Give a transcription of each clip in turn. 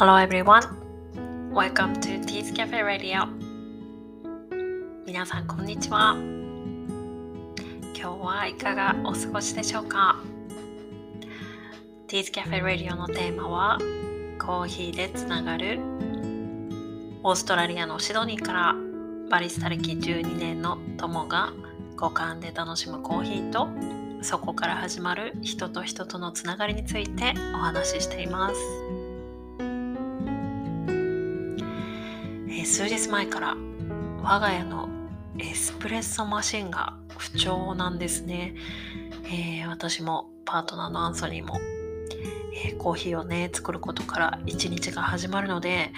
Hello everyone. Welcome to Tea's Cafe Radio. 皆さんこんにちは。今日はいかがお過ごしでしょうか？Tea's Cafe Radio のテーマはコーヒーでつながるオーストラリアのシドニーからバリスタ歴12年の友が五感で楽しむコーヒーとそこから始まる人と人とのつながりについてお話ししています。数日前から我が家のエスプレッソマシンが不調なんですね。えー、私もパートナーのアンソニーも、えー、コーヒーをね作ることから一日が始まるので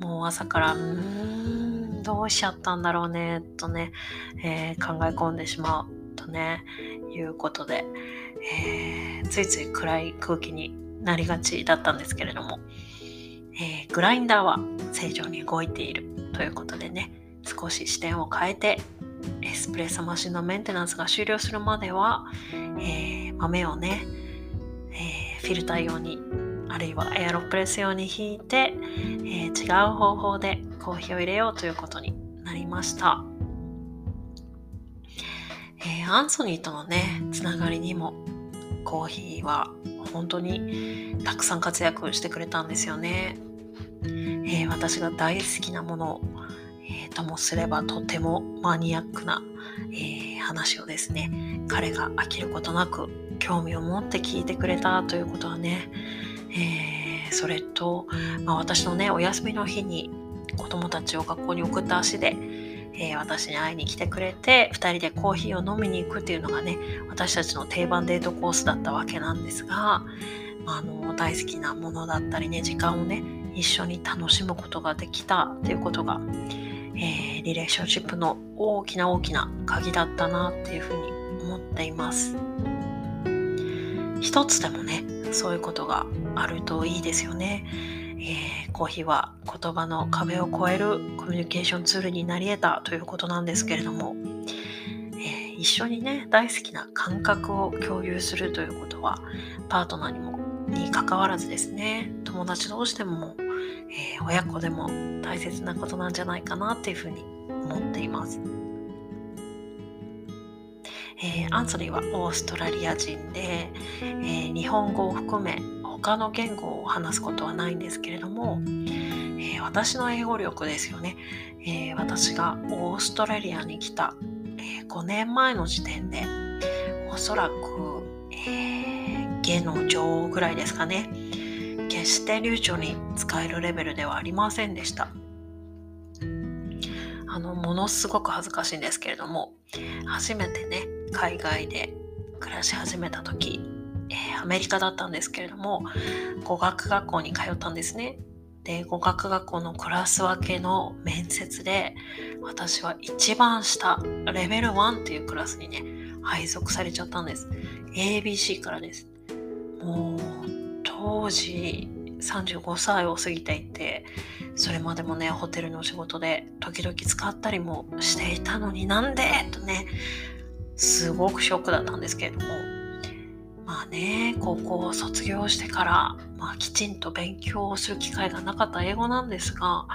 もう朝からうーんどうしちゃったんだろうねとね、えー、考え込んでしまうとねいうことで、え、ついつい暗い空気になりがちだったんですけれども、え、グラインダーは正常に動いているということでね少し視点を変えてエスプレッソマシンのメンテナンスが終了するまでは、えー、豆をね、えー、フィルター用にあるいはエアロプレス用に引いて、えー、違う方法でコーヒーを入れようということになりました。え、アンソニーとのね、つながりにもコーヒーは本当にたくさん活躍してくれたんですよね。えー、私が大好きなものを、えー、ともすればとてもマニアックな、え、話をですね、彼が飽きることなく興味を持って聞いてくれたということはね、え、それと、まあ、私のね、お休みの日に子供たちを学校に送った足で、えー、私に会いに来てくれて2人でコーヒーを飲みに行くっていうのがね私たちの定番デートコースだったわけなんですが、あの大好きなものだったりね時間をね一緒に楽しむことができたっていうことが、えー、リレーションシップの大きな大きな鍵だったなっていうふうに思っています。一つでもねそういうことがあるといいですよね。えー、コーヒーは言葉の壁を越えるコミュニケーションツールになり得たということなんですけれども、えー、一緒にね大好きな感覚を共有するということはパートナーにもに関わらずですね友達同士でも、えー、親子でも大切なことなんじゃないかなっていうふうに思っています。えー、アンソニーはオーストラリア人で、えー、日本語を含め他の言語を話すことはないんですけれども、えー、私の英語力ですよね、え、私がオーストラリアに来た、え、5年前の時点でおそらく、えー、下の上ぐらいですかね。決して流暢に使えるレベルではありませんでした。あのものすごく恥ずかしいんですけれども初めてね海外で暮らし始めた時えー、アメリカだったんですけれども語学学校に通ったんですね。で語学学校のクラス分けの面接で私は一番下レベル1っていうクラスにね配属されちゃったんです。ABC からです。もう当時35歳を過ぎていてそれまでもねホテルの仕事で時々使ったりもしていたのになんで？とねすごくショックだったんですけれどもまあね高校を卒業してから、まあ、きちんと勉強をする機会がなかった英語なんですが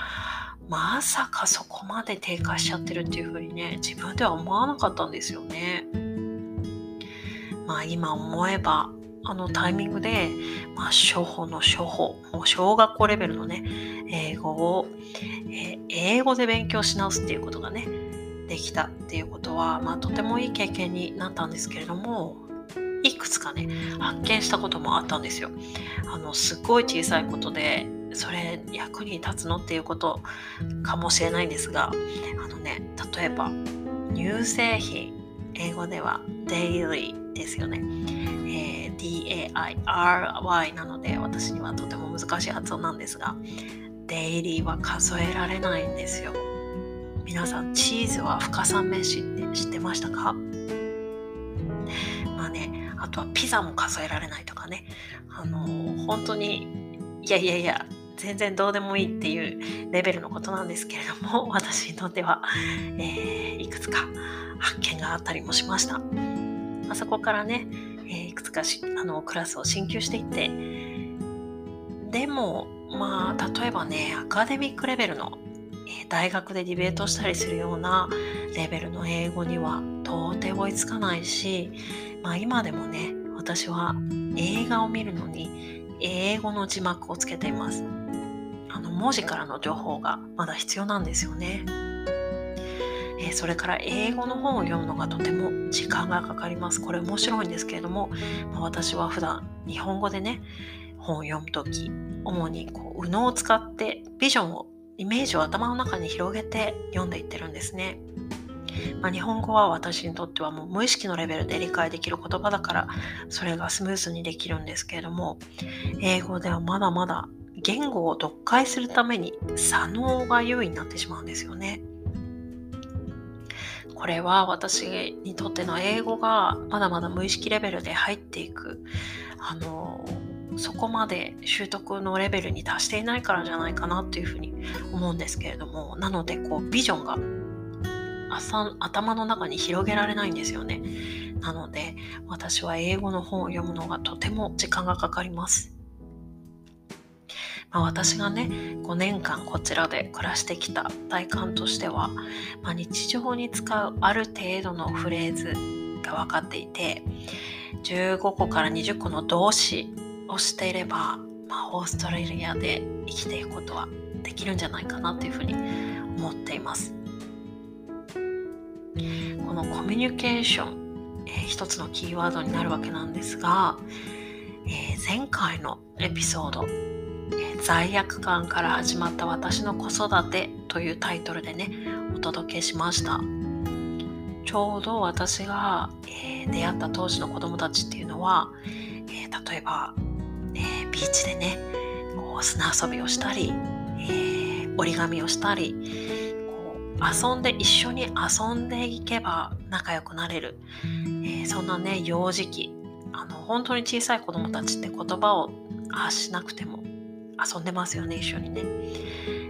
まさかそこまで低下しちゃってるっていうふうにね自分では思わなかったんですよね。まあ今思えばあのタイミングで、まあ、初歩の初歩、もう小学校レベルのね、英語を、えー、英語で勉強し直すっていうことがね、できたっていうことは、まあ、とてもいい経験になったんですけれども、いくつかね発見したこともあったんですよ。あのすっごい小さいことでそれ役に立つのっていうことかもしれないんですがあのね例えば乳製品英語では daily ですよね、D-A-I-R-Y なので私にはとても難しい発音なんですが daily は数えられないんですよ。皆さんチーズは深さ飯って知ってましたか？まあねあとはピザも数えられないとかね。あの本当にいやいやいや全然どうでもいいっていうレベルのことなんですけれども私にとっては、えー、いくつか発見があったりもしました、あ、そこからね、え、いくつかしあのクラスを進級していって。でもまあ例えばねアカデミックレベルのえ大学でディベートしたりするようなレベルの英語には到底追いつかないし、まあ、今でもね私は映画を見るのに英語の字幕をつけています。あの文字からの情報がまだ必要なんですよね、それから英語の本を読むのがとても時間がかかりますこれ面白いんですけれども、まあ、私は普段日本語でね本を読む時主にこう右脳を使ってビジョンをイメージを頭の中に広げて読んでいってるんですね。まあ、日本語は私にとってはもう無意識のレベルで理解できる言葉だからそれがスムーズにできるんですけれども英語ではまだまだ言語を読解するために左脳が優位になってしまうんですよね。これは私にとっての英語がまだまだ無意識レベルで入っていく。あのそこまで習得のレベルに達していないからじゃないかなっていうふうに思うんですけれども。なのでこうビジョンが頭の中に広げられないんですよねなので私は英語の本を読むのがとても時間がかかりますまあ、私がね5年間こちらで暮らしてきた体感としては、まあ、日常に使うある程度のフレーズが分かっていて15個から20個の動詞をしていれば、まあ、オーストラリアで生きていくことはできるんじゃないかなというふうに思っています。このコミュニケーション、えー、一つのキーワードになるわけなんですが、えー、前回のエピソード、罪悪感から始まった私の子育てというタイトルでねお届けしました。ちょうど私が、え出会った当時の子供たちっていうのは、え例えばえー、ビーチでねこう砂遊びをしたり、え、折り紙をしたりこう遊んで一緒に遊んでいけば仲良くなれる、え、そんなね幼児期。あの本当に小さい子供たちって言葉を発しなくても遊んでますよね一緒にね、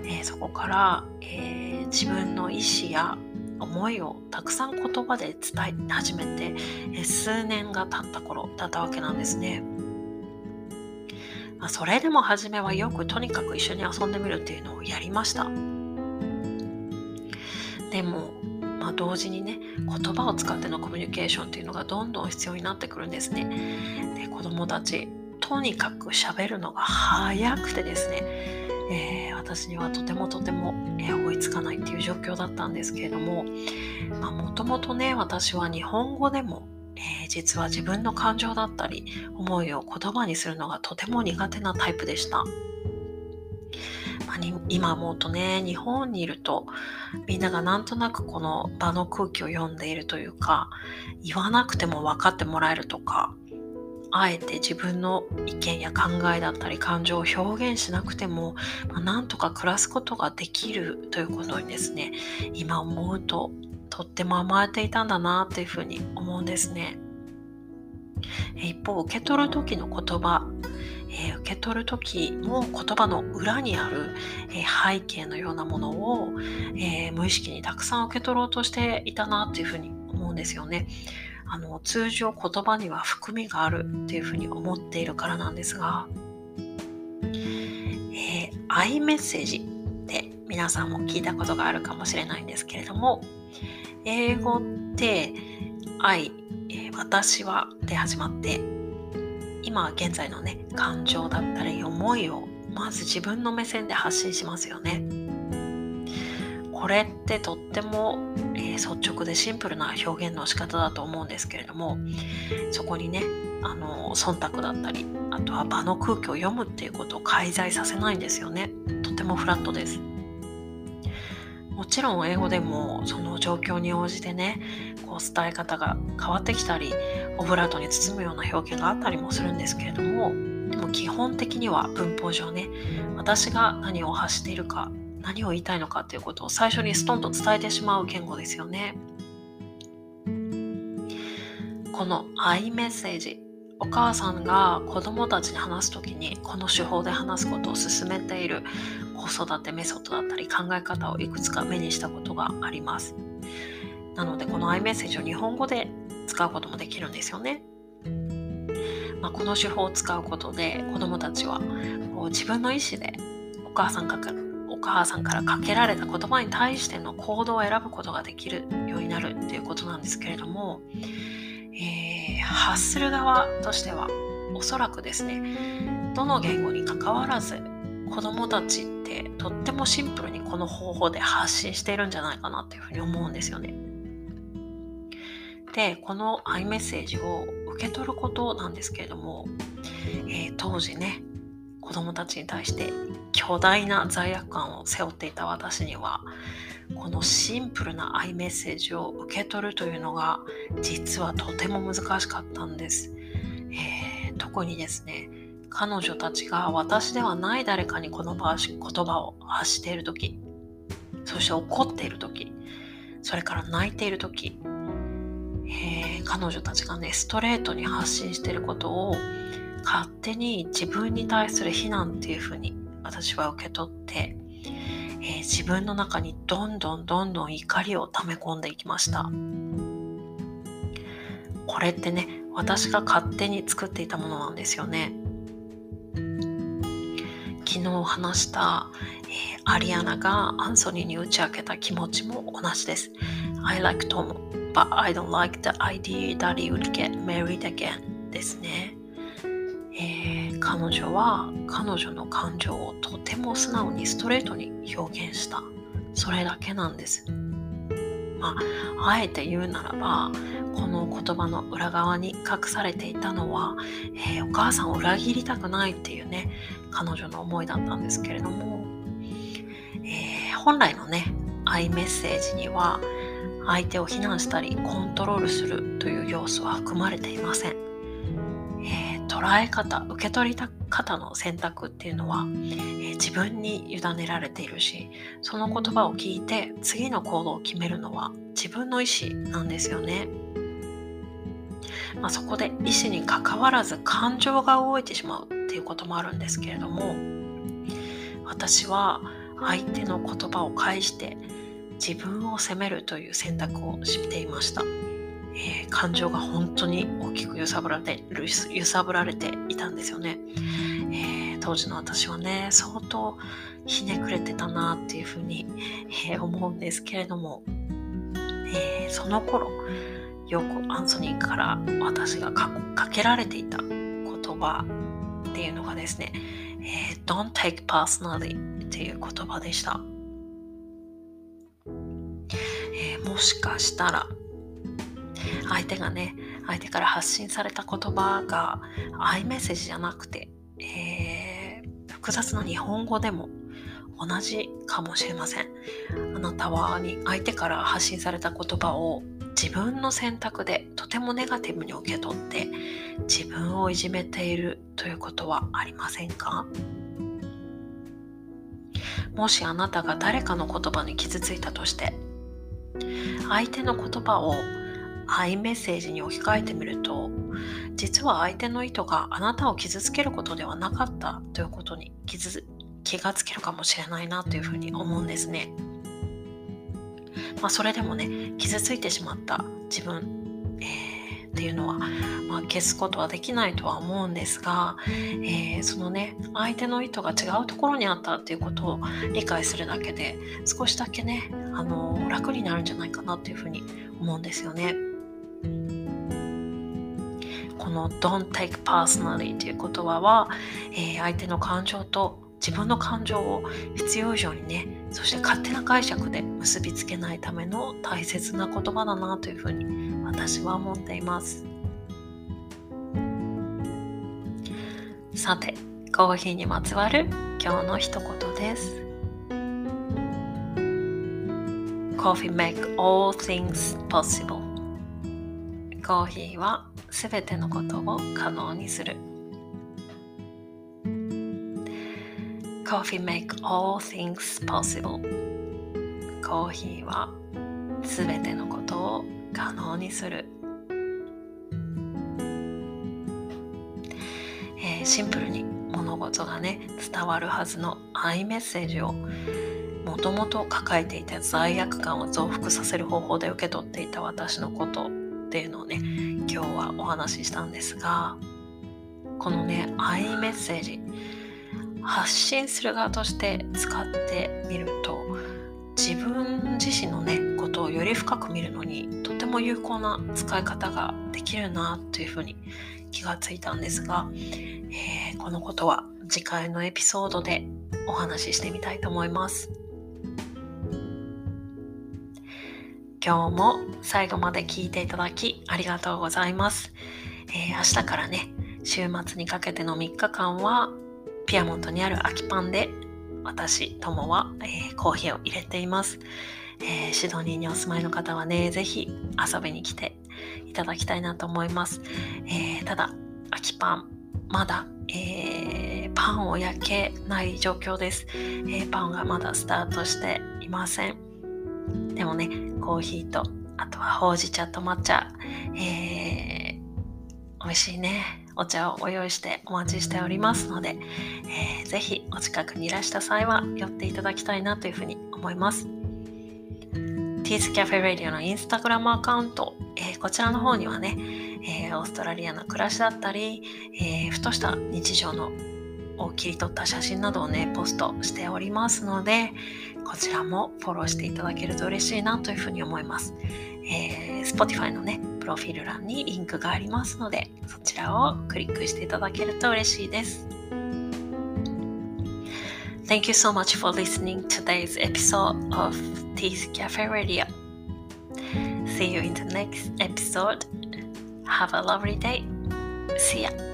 えー、そこから、えー、自分の意思や思いをたくさん言葉で伝え始めて、え、数年が経った頃だったわけなんですね。まあ、それでも初めはよくとにかく一緒に遊んでみるっていうのをやりました。でも、まあ、同時にね言葉を使ってのコミュニケーションっていうのがどんどん必要になってくるんですね。で子供たちとにかく喋るのが早くてですね、えー、私にはとてもとても、えー、追いつかないっていう状況だったんですけれどももともとね私は日本語でもえー、実は自分の感情だったり思いを言葉にするのがとても苦手なタイプでした。まあ、今思うとね日本にいるとみんながなんとなくこの場の空気を読んでいるというか言わなくても分かってもらえるとかあえて自分の意見や考えだったり感情を表現しなくても、まあ、なんとか暮らすことができるということにですね今思うととっても甘えていたんだなっていうふうに思うんですね。一方受け取る時の言葉、えー、受け取る時も言葉の裏にある、えー、背景のようなものを、えー、無意識にたくさん受け取ろうとしていたなっていうふうに思うんですよね。あの通常言葉には含みがあるっていうふうに思っているからなんですが、えー、アイメッセージって皆さんも聞いたことがあるかもしれないんですけれども英語って愛、えー、私はで始まって今現在のね感情だったり思いをまず自分の目線で発信しますよね。これってとっても、えー、率直でシンプルな表現の仕方だと思うんですけれどもそこにねあの忖度だったりあとは場の空気を読むっていうことを介在させないんですよね。とてもフラットです。もちろん英語でもその状況に応じてねこう伝え方が変わってきたりオブラートに包むような表現があったりもするんですけれどもでも基本的には文法上ね私が何を発しているか何を言いたいのかっていうことを最初にストンと伝えてしまう言語ですよね。このアイメッセージお母さんが子供たちに話す時にこの手法で話すことを勧めている子育てメソッドだったり考え方をいくつか目にしたことがあります。なのでこの iMessage を日本語で使うこともできるんですよね。まあ、この手法を使うことで子どもたちはこう自分の意思でお母さんから母さんからかけられた言葉に対しての行動を選ぶことができるようになるっていうことなんですけれども、えー、発する側としてはおそらくですねどの言語にかかわらず子どもたちってとってもシンプルにこの方法で発信しているんじゃないかなっていうふうに思うんですよね。でこの iMessage を受け取ることなんですけれども、えー、当時ね子供たちに対して巨大な罪悪感を背負っていた私にはこのシンプルな iMessage を受け取るというのが実はとても難しかったんです、えー、特にですね彼女たちが私ではない誰かにこの言葉を発している時そして怒っている時それから泣いている時えー、彼女たちがねストレートに発信していることを勝手に自分に対する非難っていうふうに私は受け取って、えー、自分の中にどんどんどんどん怒りを溜め込んでいきました。これってね私が勝手に作っていたものなんですよね。昨日話した、えー、アリアナがアンソニーに打ち明けた気持ちも同じです。I like Tom but I don't like the idea that he would get married again ですね、彼女は彼女の感情をとても素直にストレートに表現した。それだけなんです。まあ、あえて言うならばこの言葉の裏側に隠されていたのは、えー、お母さんを裏切りたくないっていうね彼女の思いだったんですけれども、えー、本来のねアイメッセージには相手を非難したりコントロールするという要素は含まれていません、捉え方受け取り方の選択っていうのは、えー、自分に委ねられているしその言葉を聞いて次の行動を決めるのは自分の意思なんですよね、まあ、そこで意思にかかわらず感情が動いてしまうっていうこともあるんですけれども私は相手の言葉を返して自分を責めるという選択をしていました、えー、感情が本当に大きく揺さぶられて揺さぶられていたんですよね、えー、当時の私はね相当ひねくれてたなっていうふうに、えー、思うんですけれども、えその頃よくアンソニーから私がかけられていた言葉っていうのがですね、え Don't take personally っていう言葉でした。えもしかしたら相手がね相手から発信された言葉がアイメッセージじゃなくて、えー、複雑な日本語でも同じかもしれません。あなたは相手から発信された言葉を自分の選択でとてもネガティブに受け取って自分をいじめているということはありませんか？もしあなたが誰かの言葉に傷ついたとして相手の言葉をアイメッセージに置き換えてみると実は相手の意図があなたを傷つけることではなかったということに気気がつけるかもしれないなというふうに思うんですね。まあ、それでもね傷ついてしまった自分、えー、っていうのは、まあ、消すことはできないとは思うんですが、えー、そのね相手の意図が違うところにあったっていうことを理解するだけで少しだけねあの楽になるんじゃないかなっていうふうに思うんですよね。の Don't take personally という言葉は、えー、相手の感情と自分の感情を必要以上にねそして勝手な解釈で結びつけないための大切な言葉だなというふうに私は思っています。さてコーヒーにまつわる今日の一言です。Coffee make all things possible コーヒーはすべてのことを可能にする。Coffee make all things possible. コーヒーはすべてのことを可能にする、えー、シンプルに物事がね伝わるはずのアイメッセージをもともと抱えていた罪悪感を増幅させる方法で受け取っていた私のこと。っていうのをね今日はお話ししたんですがこのねアイメッセージ発信する側として使ってみると自分自身のねことをより深く見るのにとても有効な使い方ができるなというふうに気がついたんですが、えー、このことは次回のエピソードでお話ししてみたいと思います。今日も最後まで聞いていただきありがとうございます。えー、明日からね、週末にかけての3日間はピアモントにある空きパンで私、友は、えー、コーヒーを入れています、えー、シドニーにお住まいの方はね、ぜひ遊びに来ていただきたいなと思います。え、ただ、空きパン、まだ、えー、パンを焼けない状況です、え、パンがまだスタートしていません。でもね、コーヒーと、あとはほうじ茶と抹茶、えー、美味しいね。お茶をご用意してお待ちしておりますので、えー、ぜひお近くにいらした際は寄っていただきたいなというふうに思います。ティースキャフェラディオのインスタグラムアカウント、えー、こちらの方にはね、えー、オーストラリアの暮らしだったり、えー、ふとした日常のを切り取った写真などをね、ポストしておりますので、こちらもフォローしていただけると嬉しいなというふうに思います。えー、Spotify のね、プロフィール欄にリンクがありますので、そちらをクリックしていただけると嬉しいです。Thank you so much for listening to today's episode of Teeth Cafe Radio. See you in the next episode. Have a lovely day. See ya.